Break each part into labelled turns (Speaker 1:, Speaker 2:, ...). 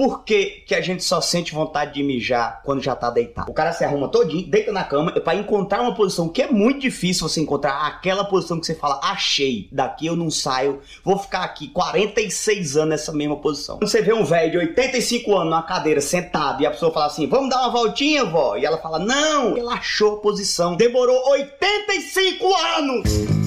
Speaker 1: por que, que a gente só sente vontade de mijar quando já tá deitado? O cara se arruma todinho, deita na cama para encontrar uma posição que é muito difícil você encontrar aquela posição que você fala, achei, daqui eu não saio, vou ficar aqui 46 anos nessa mesma posição. Quando você vê um velho de 85 anos numa cadeira sentado e a pessoa fala assim, vamos dar uma voltinha, vó? E ela fala, não, relaxou a posição, demorou 85 anos!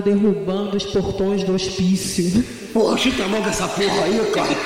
Speaker 2: Derrubando os portões do hospício.
Speaker 3: Poxa, tá mão dessa porra aí, cara.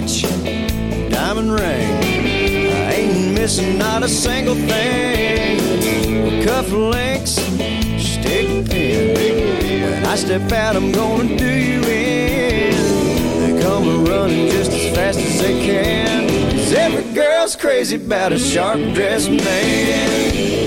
Speaker 4: Watch diamond ring. I ain't missing not a single thing. Cuff links, stick pin. I step out, I'm gonna do you in. They come running just as fast as they can. Cause every girl's crazy about a sharp dressed man.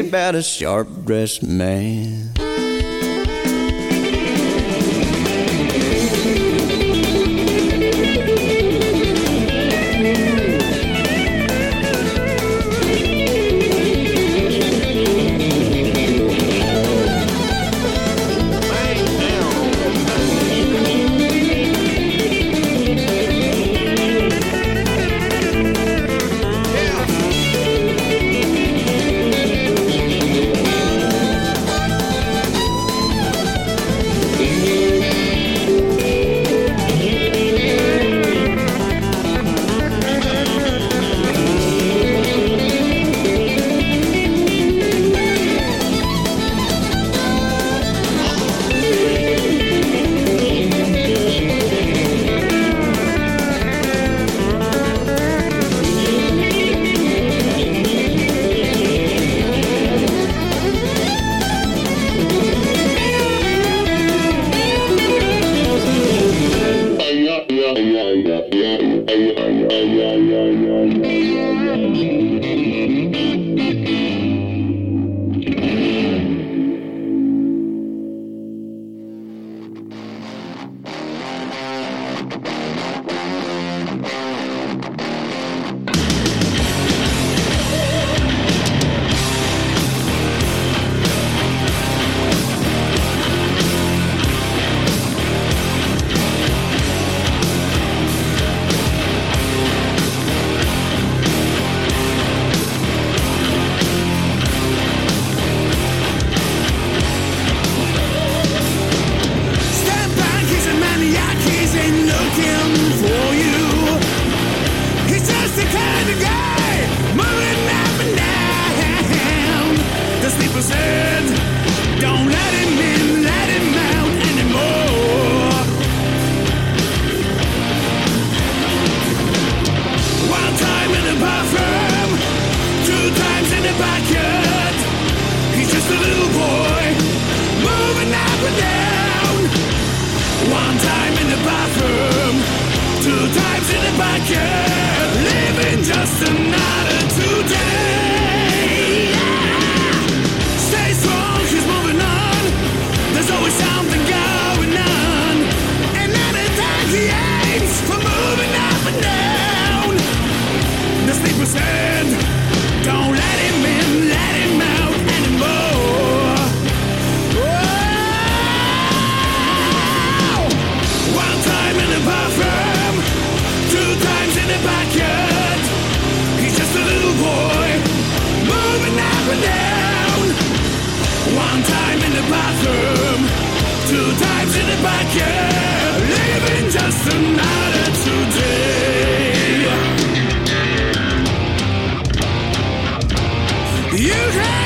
Speaker 5: about a sharp dressed man.
Speaker 6: One time in the bathroom, two times in the backyard. One time in the bathroom, two times in the backyard, living just another today. You
Speaker 7: have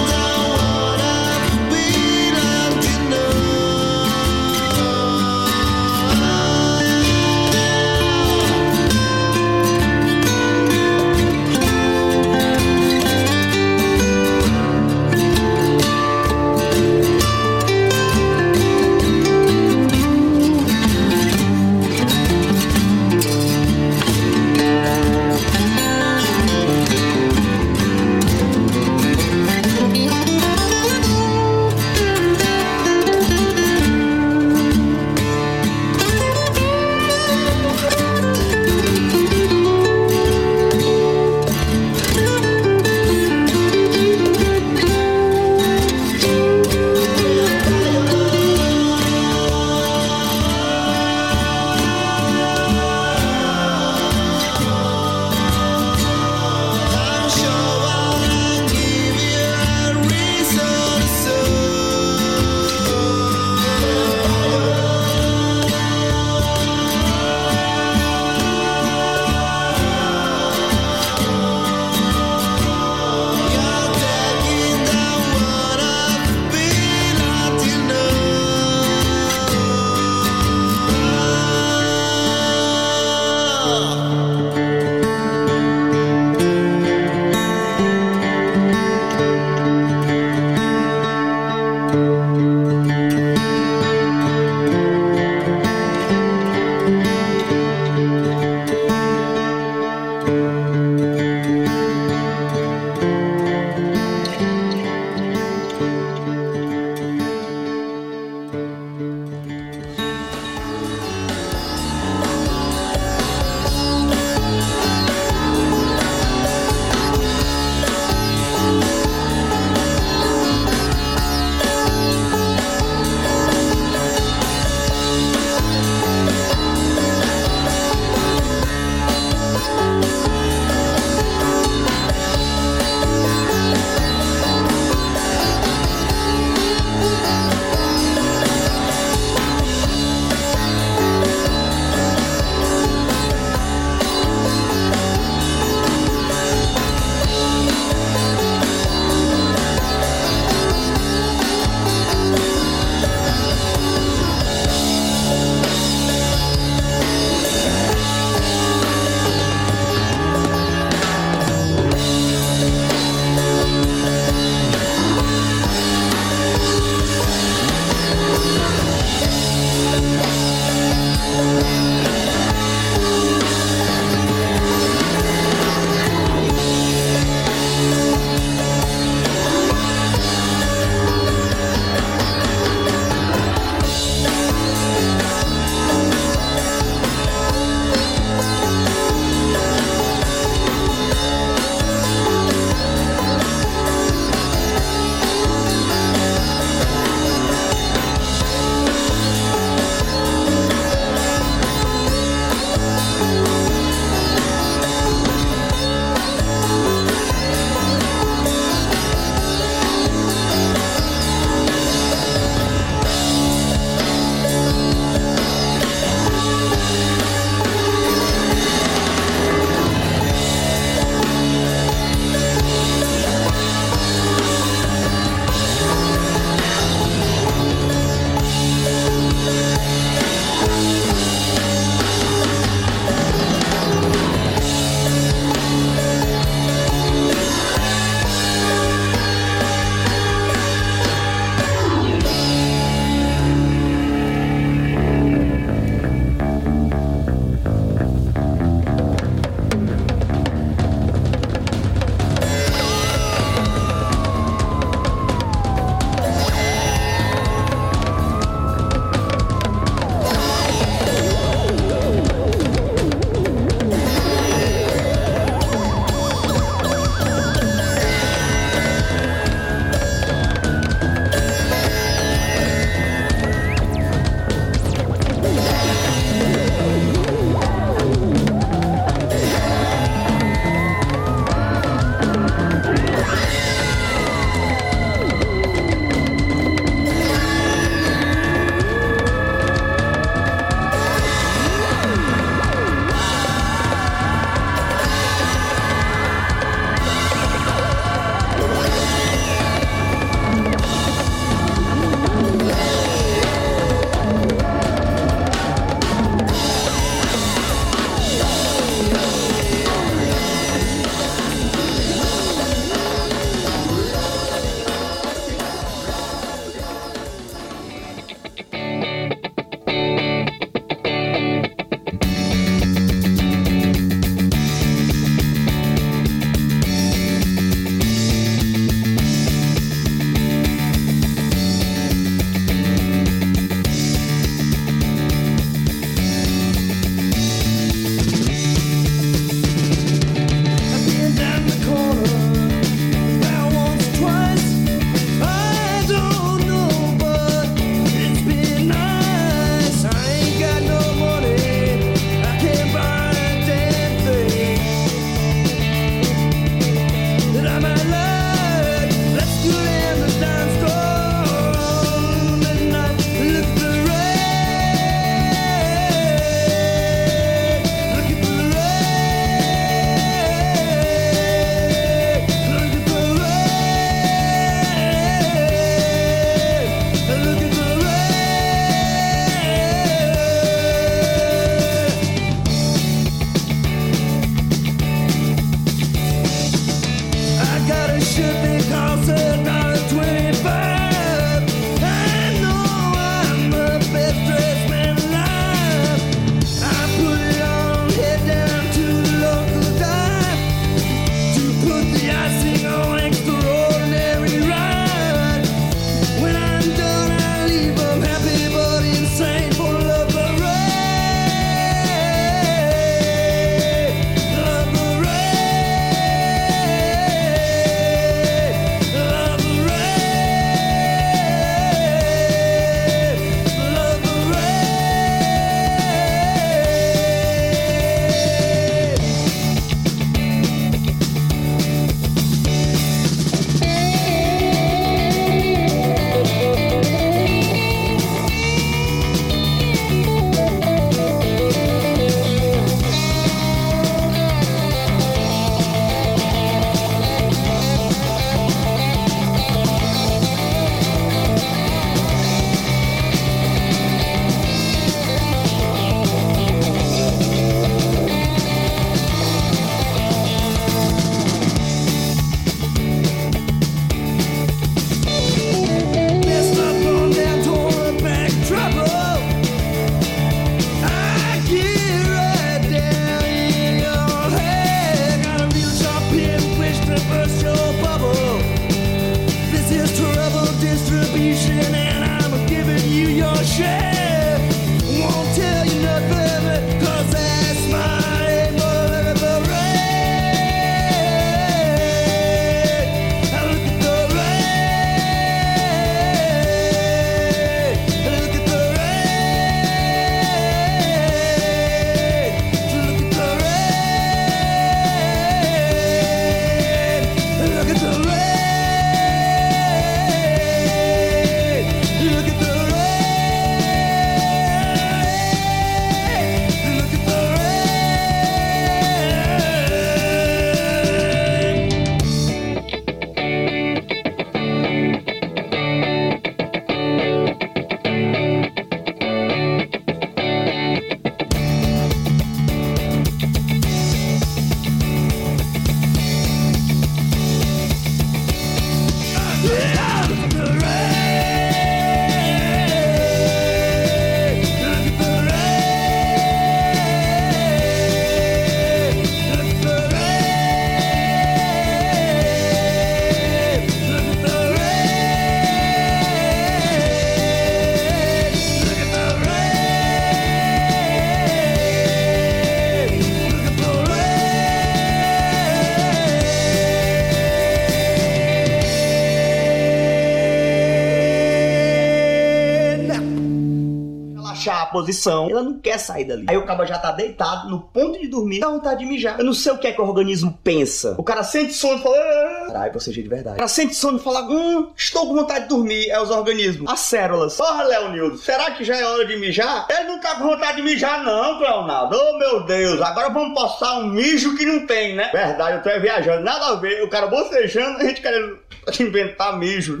Speaker 8: posição. Ela não quer sair dali. Aí o cabo já tá deitado no ponto de dormir, dá vontade de mijar. Eu não sei o que é que o organismo pensa. O cara sente sono e fala. "Ah". Caralho, você de verdade. O cara sente sono e fala: Hum, estou com vontade de dormir. É os organismos. As células. Porra, Leonildo, será que já é hora de mijar? Ele não tá com vontade de mijar, não, Leonardo. Oh, meu Deus, agora vamos passar um mijo que não tem, né? Verdade, eu tô viajando. Nada a ver. O cara bocejando, a gente querendo inventar mijo. né?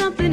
Speaker 9: something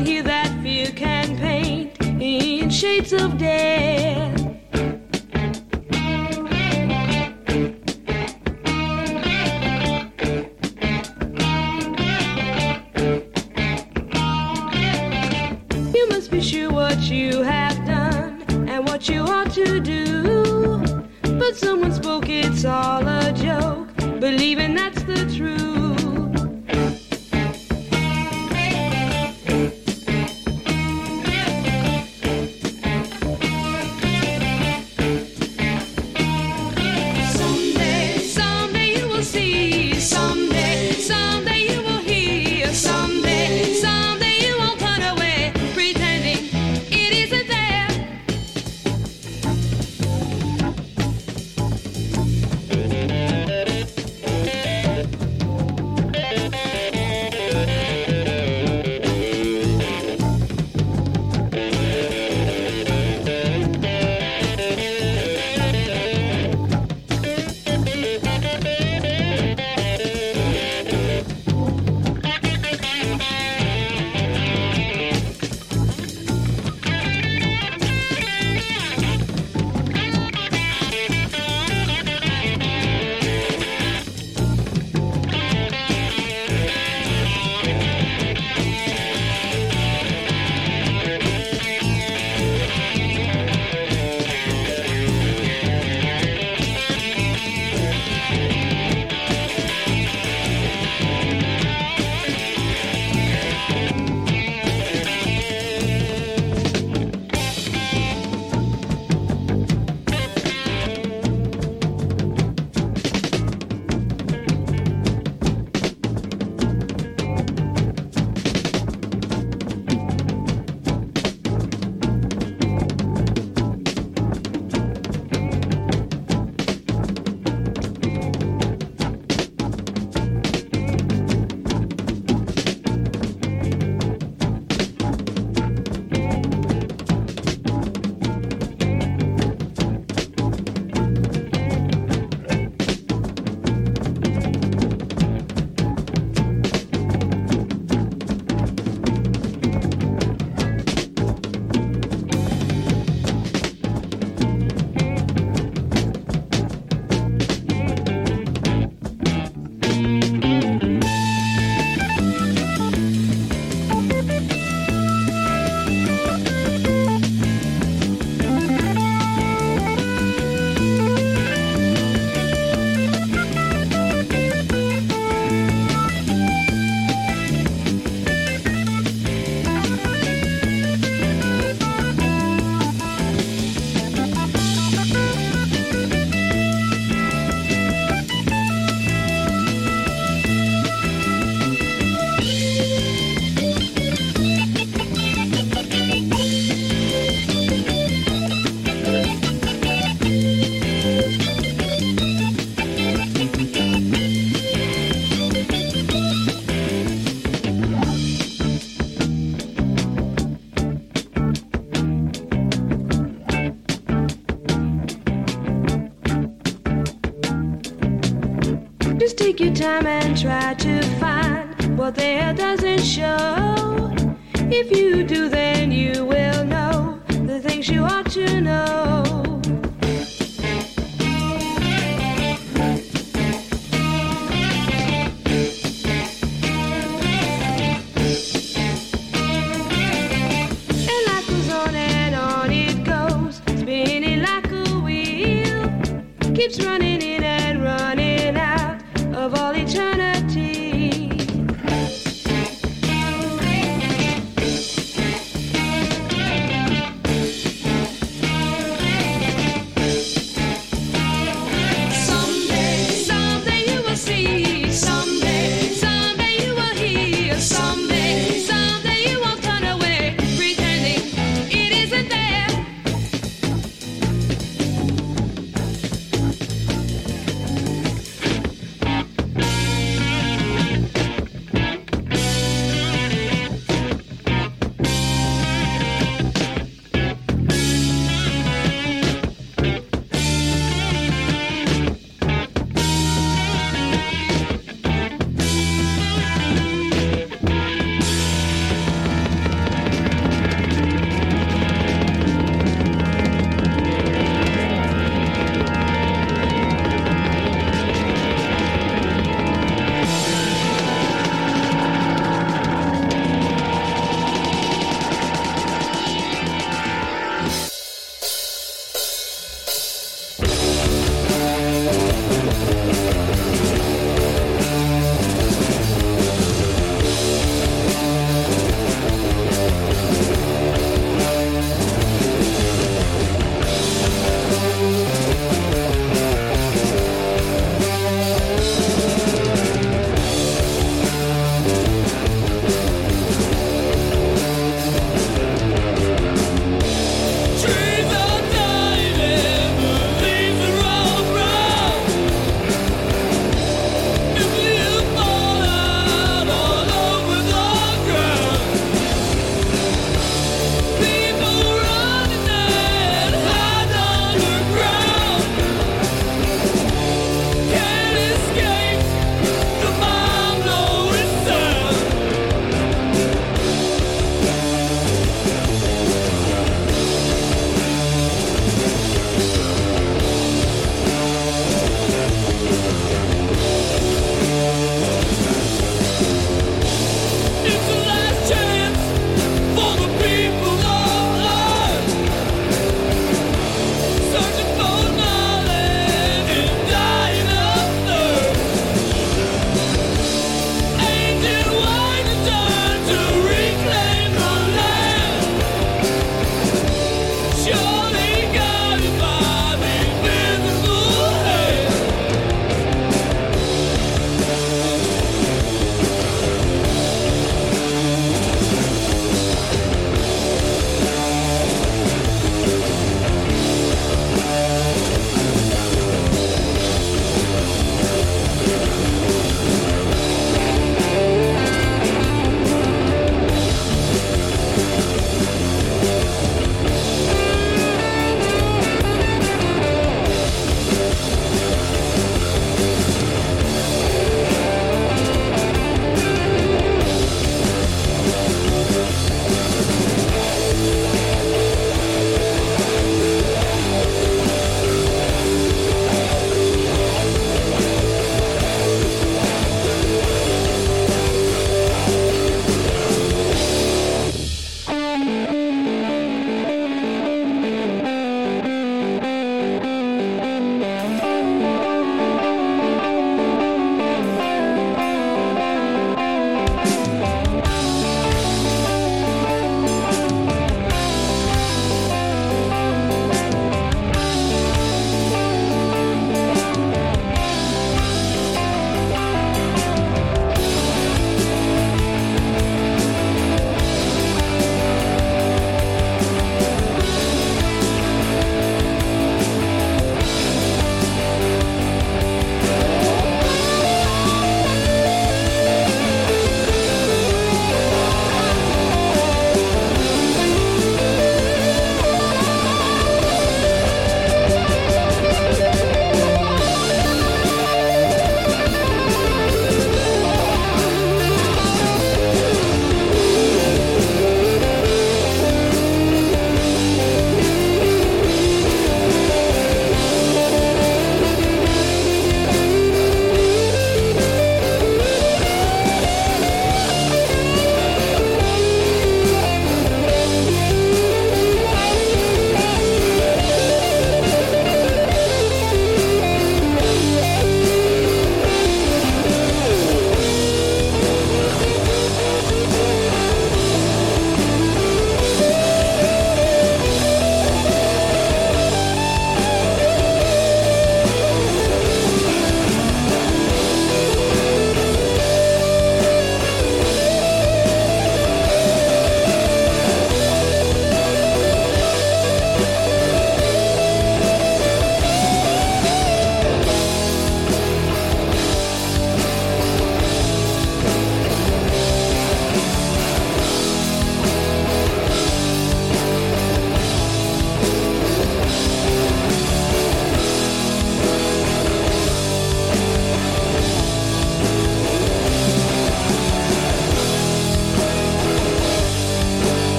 Speaker 9: time and try to find what there doesn't show. If you do, then you will.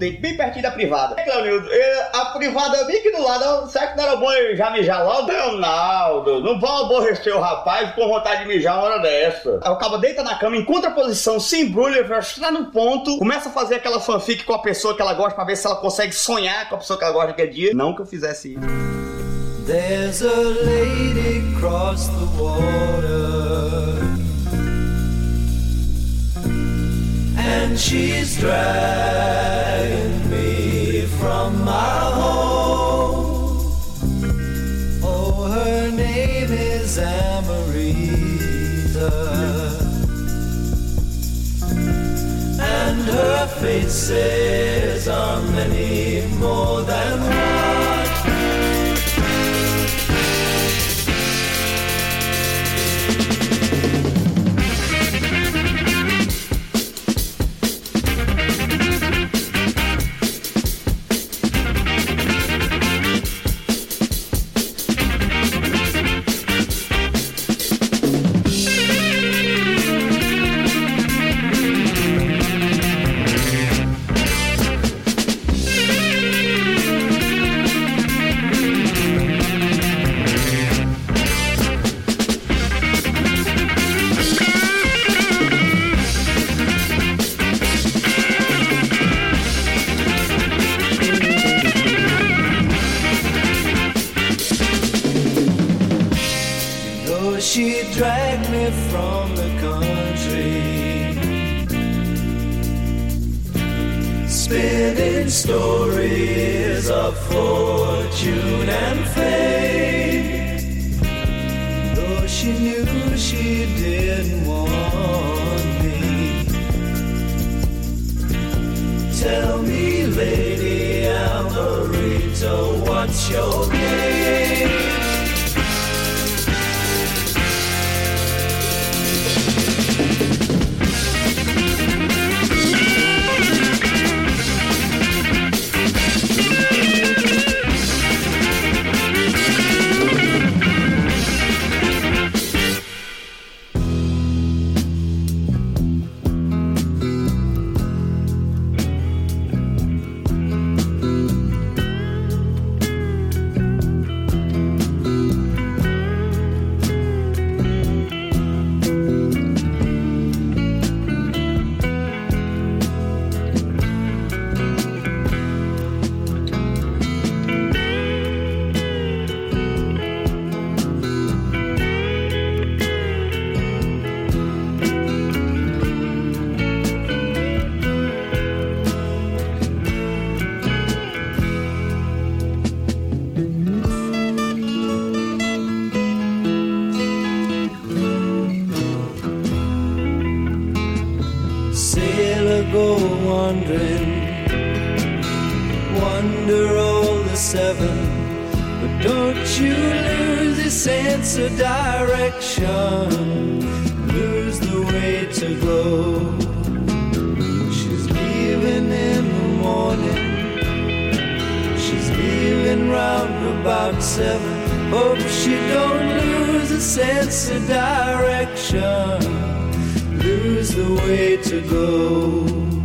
Speaker 8: Dentes bem pertinho da privada. É, Cleonildo, é, a privada é bem aqui do lado, será que não era bom eu já mijar logo? Leonardo, não vão aborrecer o rapaz com vontade de mijar uma hora dessa. Aí o cabo deita na cama, encontra a posição, se embrulha, está no ponto, começa a fazer aquela fanfic com a pessoa que ela gosta pra ver se ela consegue sonhar com a pessoa que ela gosta naquele dia. Não que eu fizesse isso.
Speaker 6: There's a lady across the water, and she's dragging me from my home. Oh, her name is Amarita, and her faces are many more than one. And fame. Though she knew she didn't want me, tell me, Lady Amarita, what's your go wandering, wander all the seven, but don't you lose the sense of direction, lose the way to go. She's leaving in the morning, she's leaving round about seven. Hope she don't lose a sense of direction the way to go.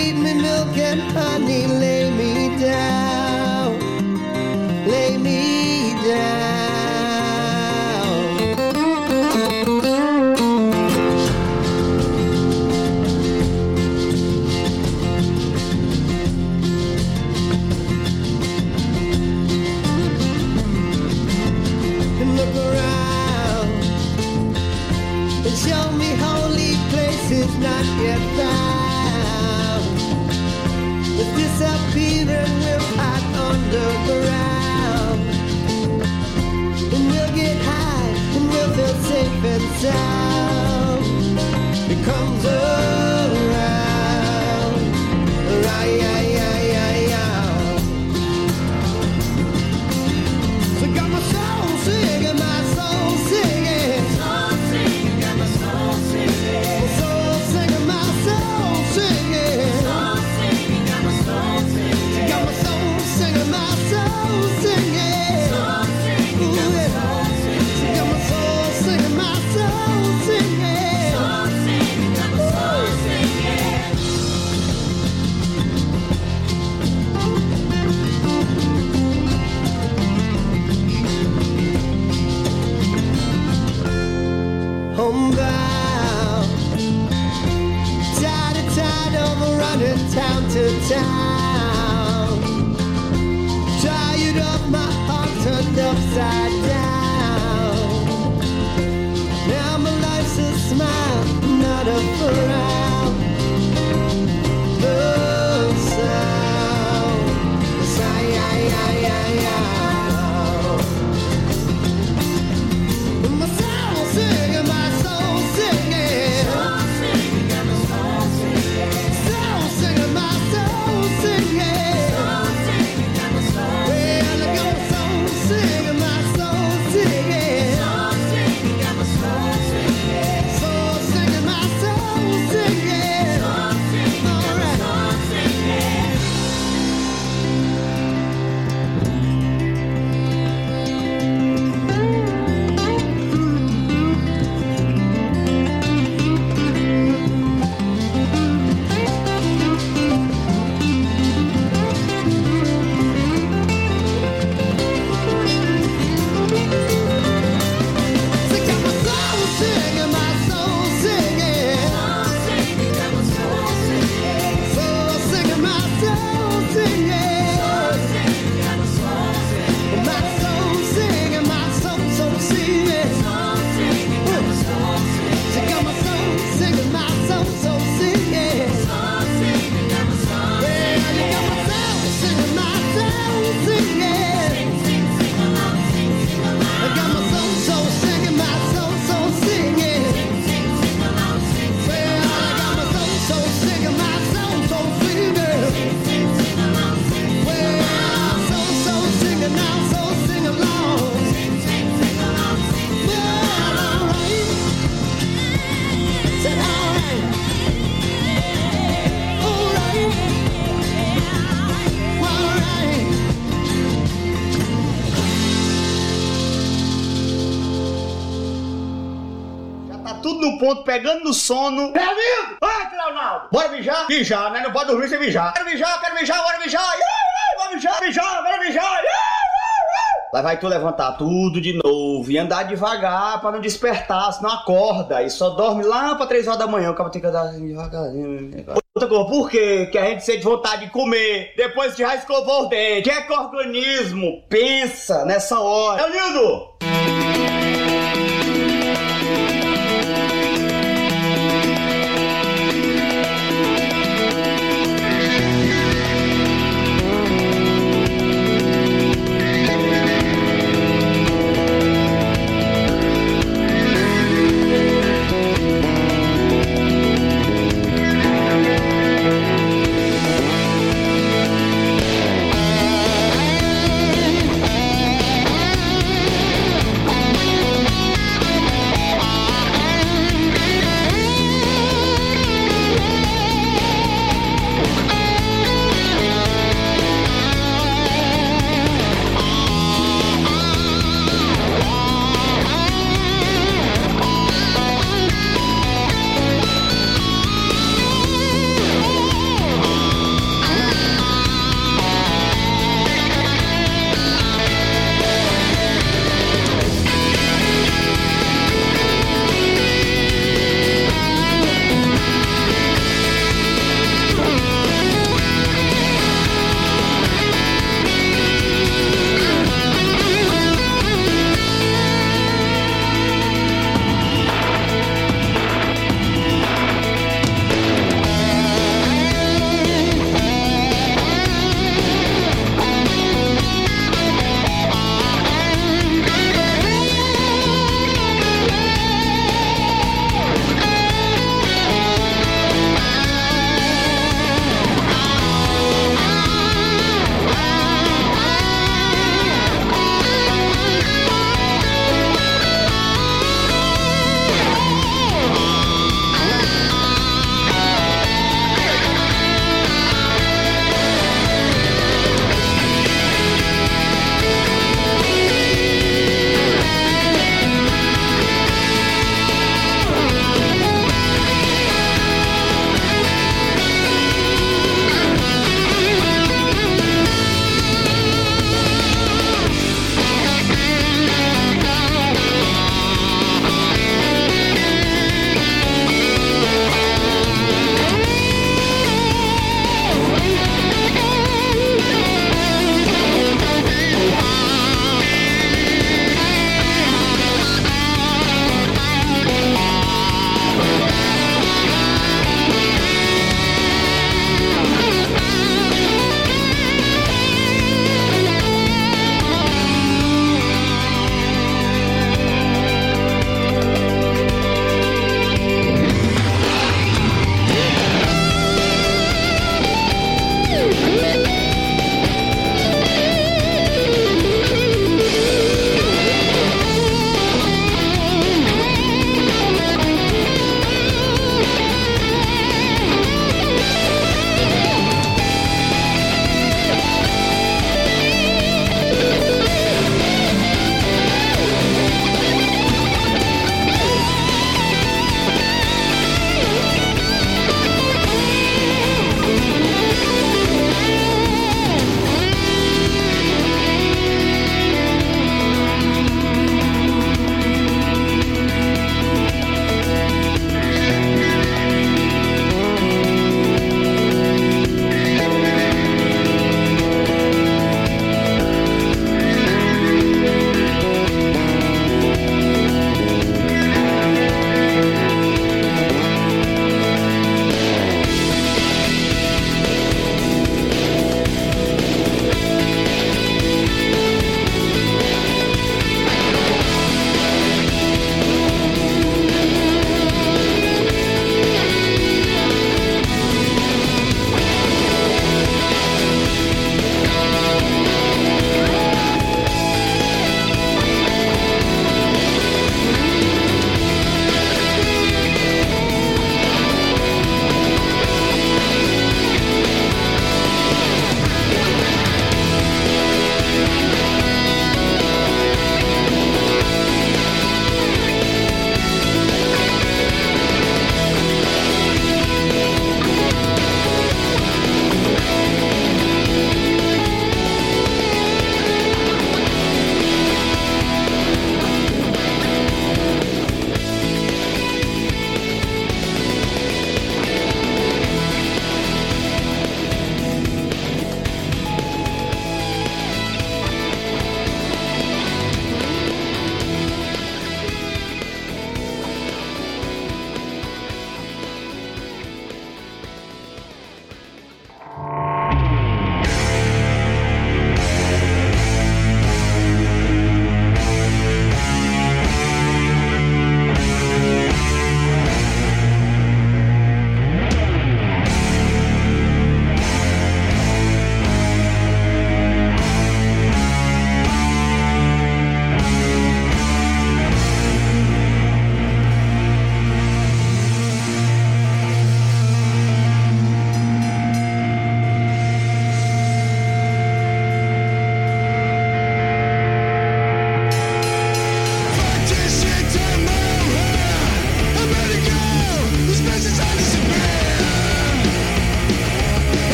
Speaker 10: Feed me milk and honey, lay me down,
Speaker 8: ponto, pegando no sono. É amigo! Ai, Leonardo! Bora mijar? Mijar, né? Não pode dormir sem mijar. Quero mijar, quero mijar, bora mijar! Bora mijar, mijar, bora mijar! Lá vai tu levantar tudo de novo e andar devagar pra não despertar, senão acorda e só dorme lá pra 3 horas da manhã. O cara tem que andar devagarzinho. Outra coisa, por quê? Que a gente sente vontade de comer depois que já escovou o dente. Que é que o organismo pensa nessa hora? É Nildo! Comer.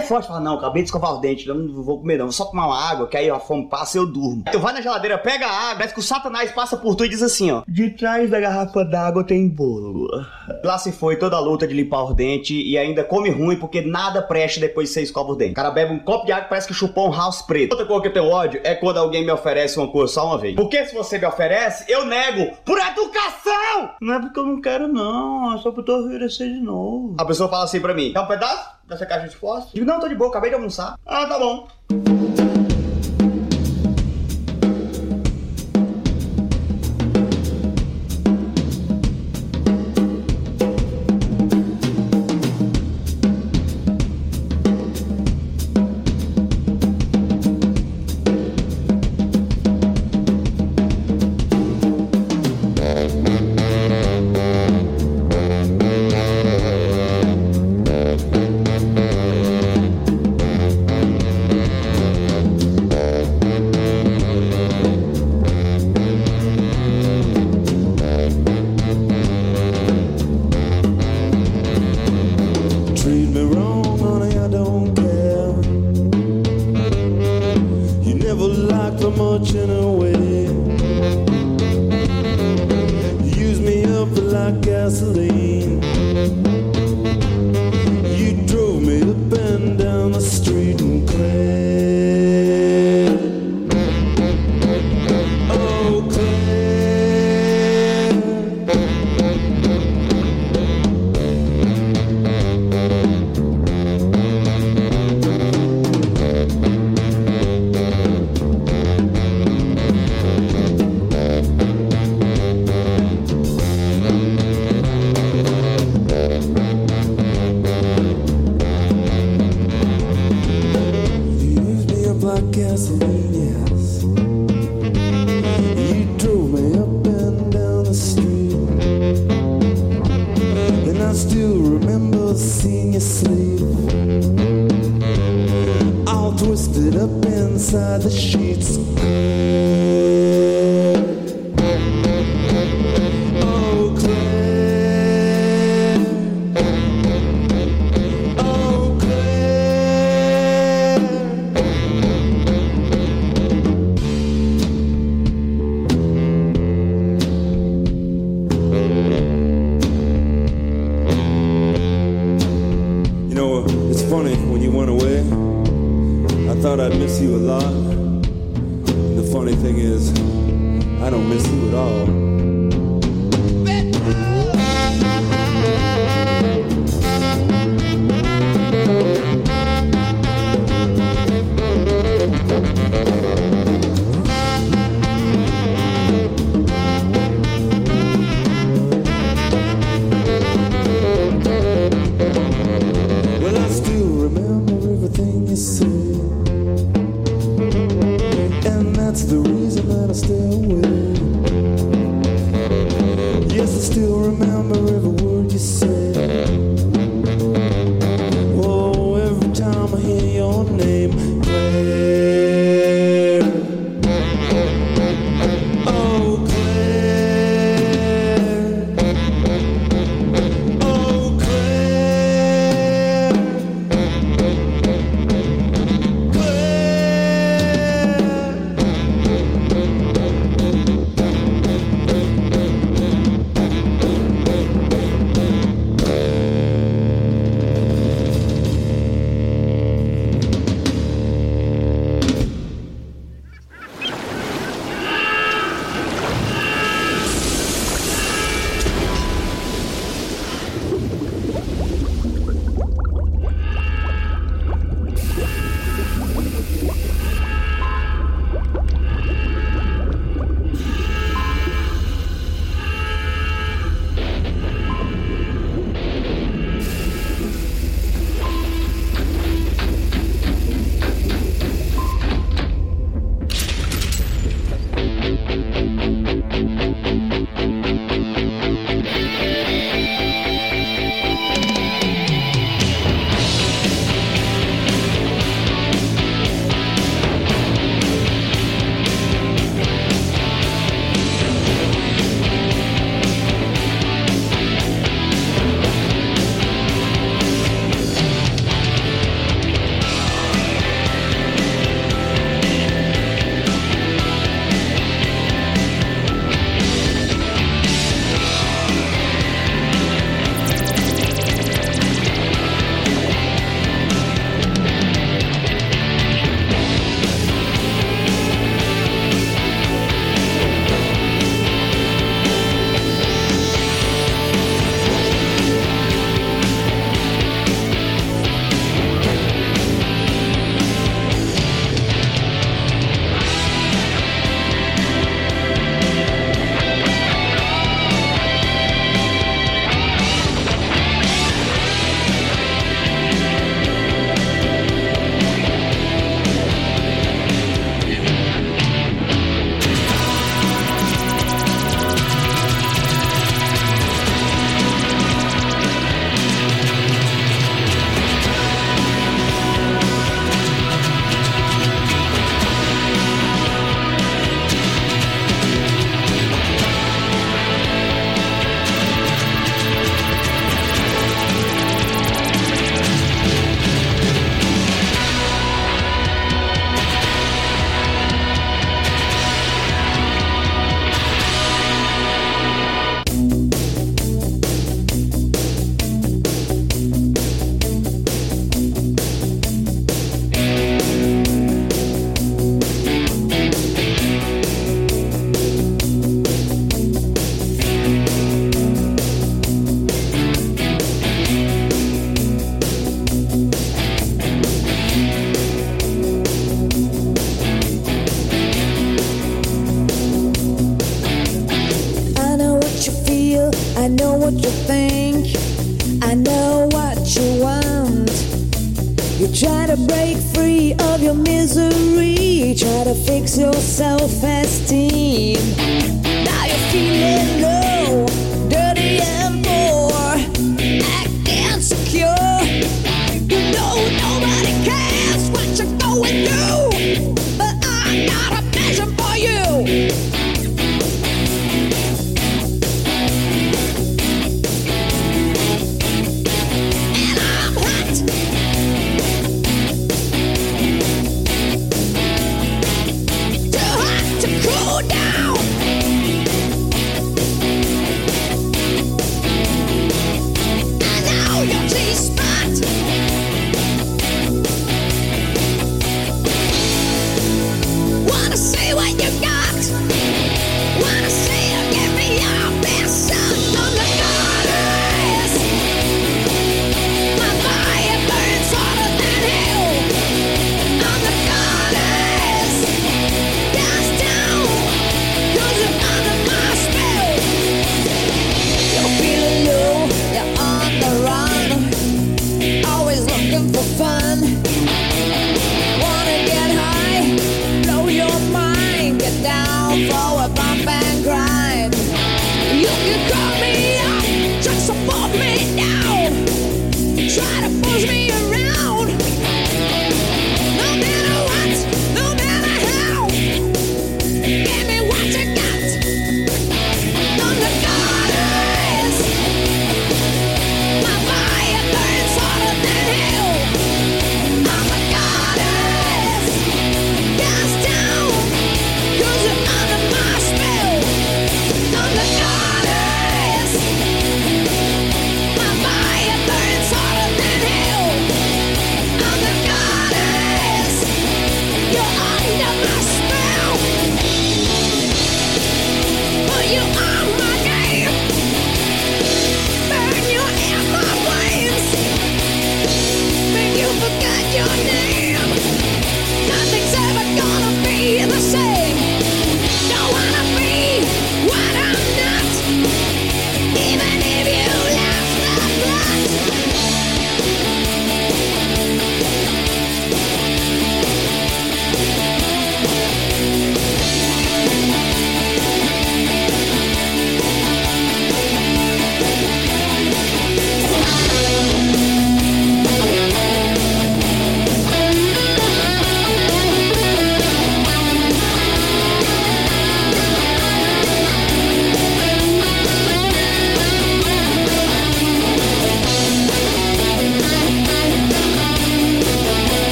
Speaker 8: Tu ser forte. Fala, não, acabei de escovar os dentes, eu não vou comer não. Vou só tomar uma água, que aí a fome passa e eu durmo. Tu vai na geladeira, pega a água, parece que o satanás passa por tu e diz assim, ó. De trás da garrafa d'água tem bolo. Lá se foi toda a luta de limpar os dentes e ainda come ruim porque nada presta depois que você escova os dentes. O cara bebe um copo de água parece que chupou um house preto. Outra coisa que eu tenho ódio é quando alguém me oferece uma coisa só uma vez. Porque se você me oferece, eu nego por educação! Não é porque eu não quero, não. É só eu tô oferecer de novo. A pessoa fala assim pra mim: quer um pedaço dessa caixa de fósforo? Digo, não, tô de boa, acabei de almoçar. Ah, tá bom.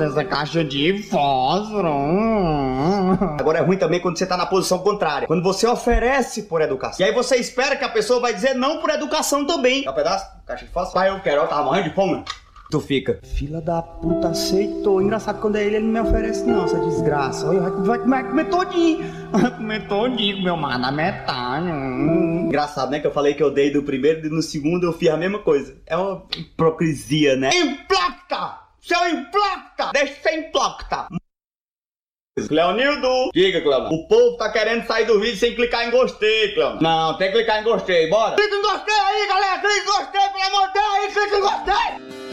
Speaker 8: Dessa caixa de fósforo. Agora é ruim também quando você tá na posição contrária. Quando você oferece por educação. E aí você espera que a pessoa vai dizer não por educação também. Quer um pedaço? Caixa de fósforo? Pai, eu quero. Tava morrendo de fome. Tu fica, fila da puta, aceitou. Engraçado quando é ele, ele não me oferece não, essa desgraça. Vai, vai, vai comer todinho. Vai comer todinho, meu mar na metade. Hum. Engraçado, né? Que eu falei que eu dei do primeiro e no segundo eu fiz a mesma coisa. É uma hipocrisia, né? Implacta! Seu implacta! Deixa de ser implacta! Cleonildo! Diga, Cleonildo. O povo tá querendo sair do vídeo sem clicar em gostei, Cleonildo. Não, tem que clicar em gostei, bora! Clica em gostei aí, galera! Clica em gostei, pelo amor de Deus aí! Clica em gostei!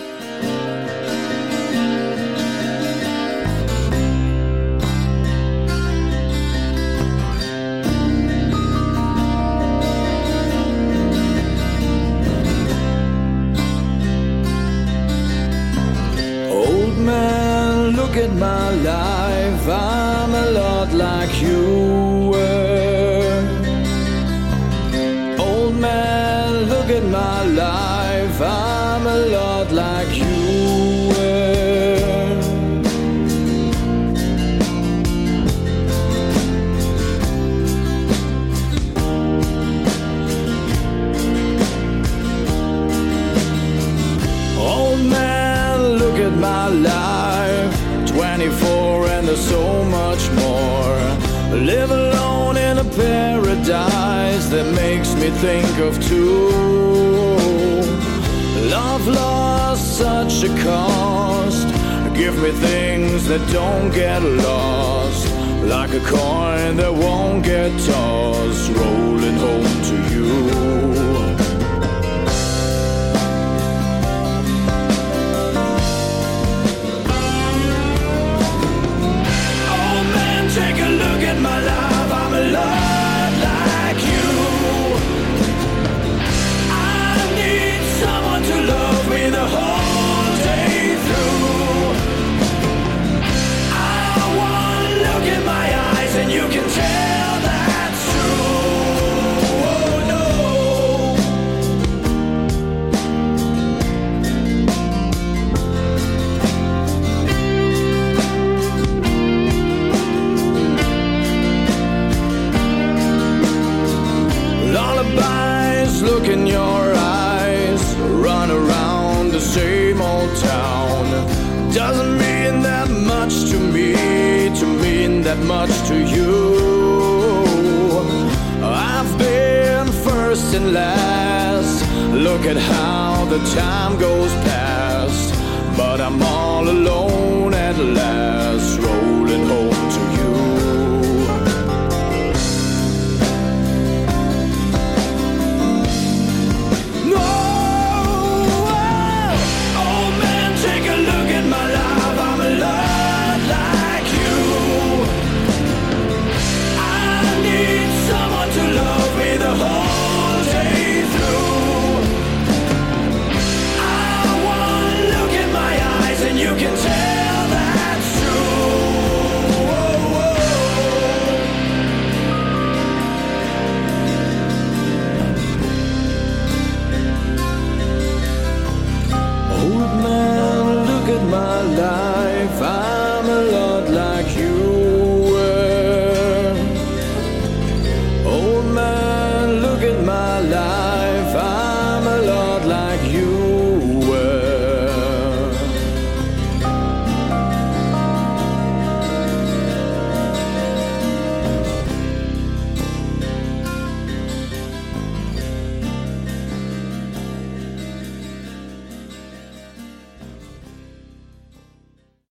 Speaker 6: Two. Love lost such a cost. Give me things that don't get lost. Like a coin that won't get tossed. Rolling home much to you. I've been first and last. Look at how the time goes past. But I'm all alone at last,